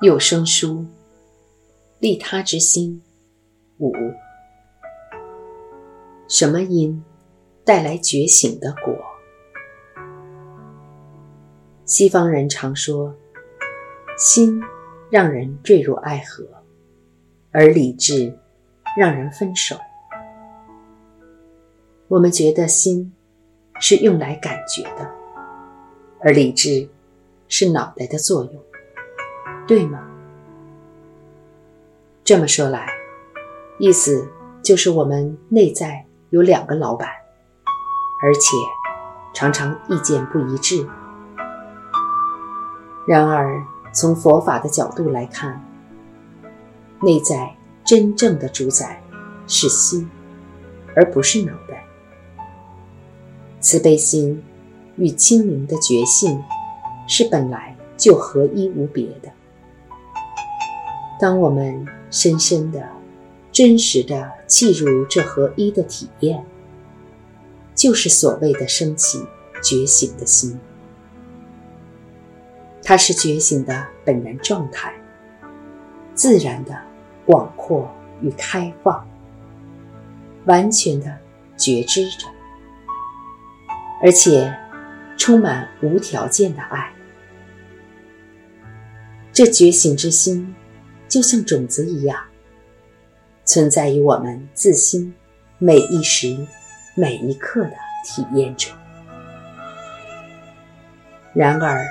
有声书，利他之心五。什么因带来觉醒的果？西方人常说，心让人坠入爱河，而理智让人分手。我们觉得心是用来感觉的，而理智是脑袋的作用。对吗？这么说来，意思就是我们内在有两个老板，而且常常意见不一致。然而，从佛法的角度来看，内在真正的主宰是心，而不是脑袋。慈悲心与清明的觉性是本来就合一无别的。当我们深深的、真实的契入这合一的体验，就是所谓的升起觉醒的心。它是觉醒的本然状态，自然的广阔与开放，完全的觉知着，而且充满无条件的爱。这觉醒之心。就像种子一样，存在于我们自心每一时、每一刻的体验中。然而，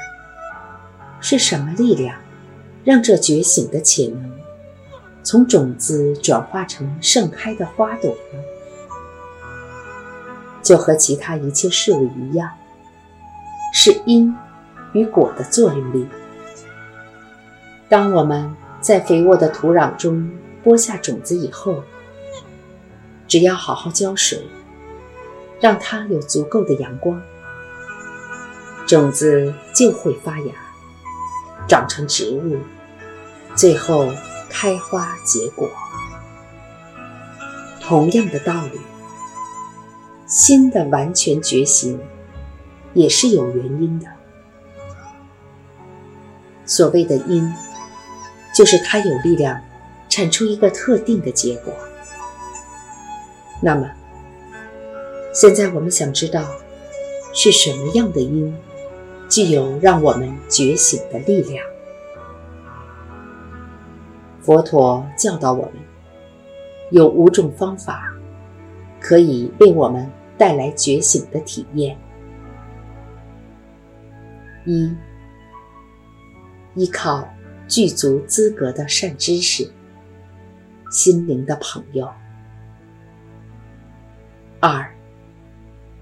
是什么力量让这觉醒的潜能从种子转化成盛开的花朵呢？就和其他一切事物一样，是因与果的作用力。当我们在肥沃的土壤中播下种子以后，只要好好浇水，让它有足够的阳光，种子就会发芽，长成植物，最后开花结果。同样的道理，心的完全觉醒也是有原因的。所谓的因。就是它有力量产出一个特定的结果。那么，现在我们想知道是什么样的因具有让我们觉醒的力量？佛陀教导我们，有五种方法可以为我们带来觉醒的体验：一，依靠。具足资格的善知识，心灵的朋友。二，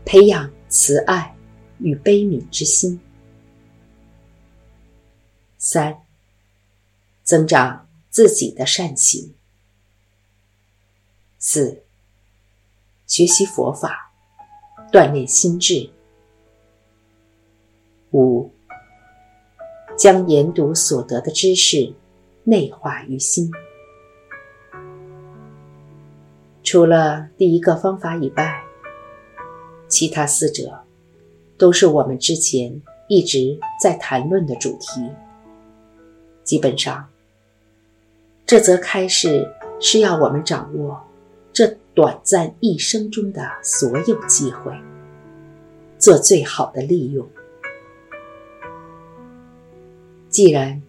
培养慈爱与悲悯之心。三，增长自己的善行。四，学习佛法，锻炼心智。五。将研读所得的知识内化于心。除了第一个方法以外，其他四者都是我们之前一直在谈论的主题。基本上，这则开示是要我们掌握这短暂一生中的所有机会，做最好的利用。既然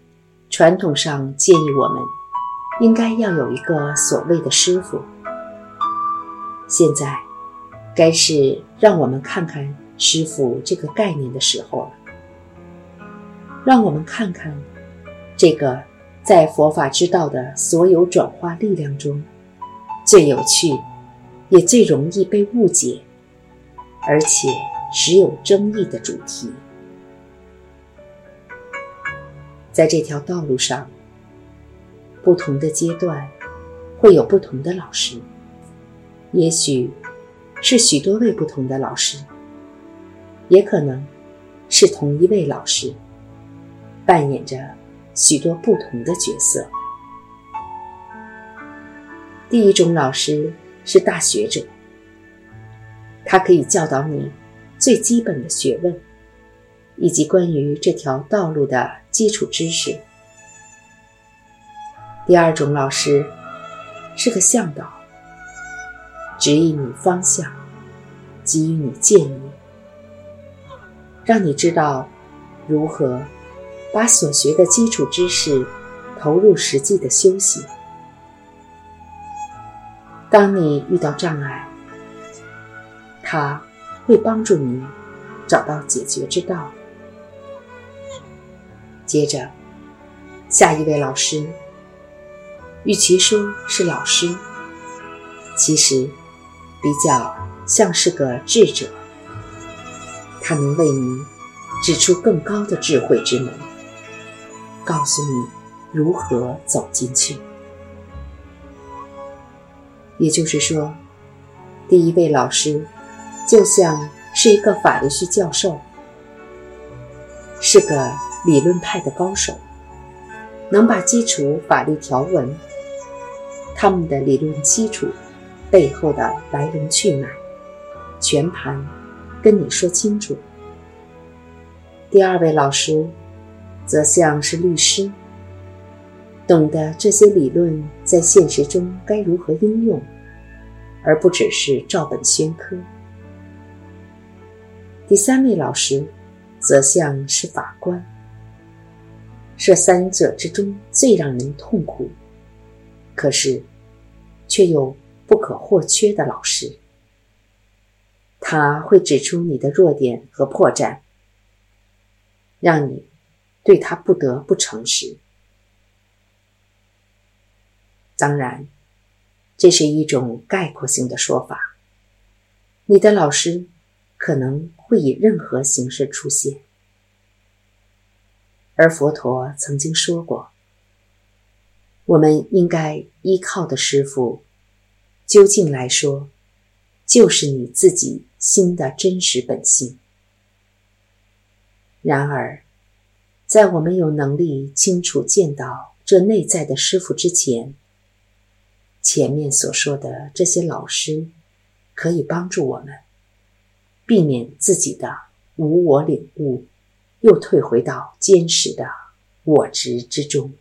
传统上建议我们应该要有一个所谓的师傅，现在该是让我们看看师傅这个概念的时候了。让我们看看这个在佛法之道的所有转化力量中最有趣，也最容易被误解，而且时有争议的主题。在这条道路上，不同的阶段会有不同的老师，也许是许多位不同的老师，也可能是同一位老师扮演着许多不同的角色。第一种老师是大学者，他可以教导你最基本的学问。以及关于这条道路的基础知识，第二种老师是个向导，指引你方向，给予你建议，让你知道如何把所学的基础知识投入实际的修行。当你遇到障碍，他会帮助你找到解决之道。接着，下一位老师，与其说是老师，其实比较像是个智者。他能为你指出更高的智慧之门，告诉你如何走进去。也就是说，第一位老师就像是一个法律系教授，是个理论派的高手，能把基础法律条文、他们的理论基础背后的来龙去脉全盘跟你说清楚。第二位老师则像是律师。懂得这些理论在现实中该如何应用，而不只是照本宣科。第三位老师，则像是法官，是三者之中最让人痛苦，可是却又不可或缺的老师。他会指出你的弱点和破绽，让你对他不得不诚实。当然，这是一种概括性的说法。你的老师可能会以任何形式出现，而佛陀曾经说过，我们应该依靠的师傅，究竟来说，就是你自己心的真实本性。然而，在我们有能力清楚见到这内在的师傅之前，前面所说的这些老师，可以帮助我们避免自己的无我领悟，又退回到坚实的我执之中。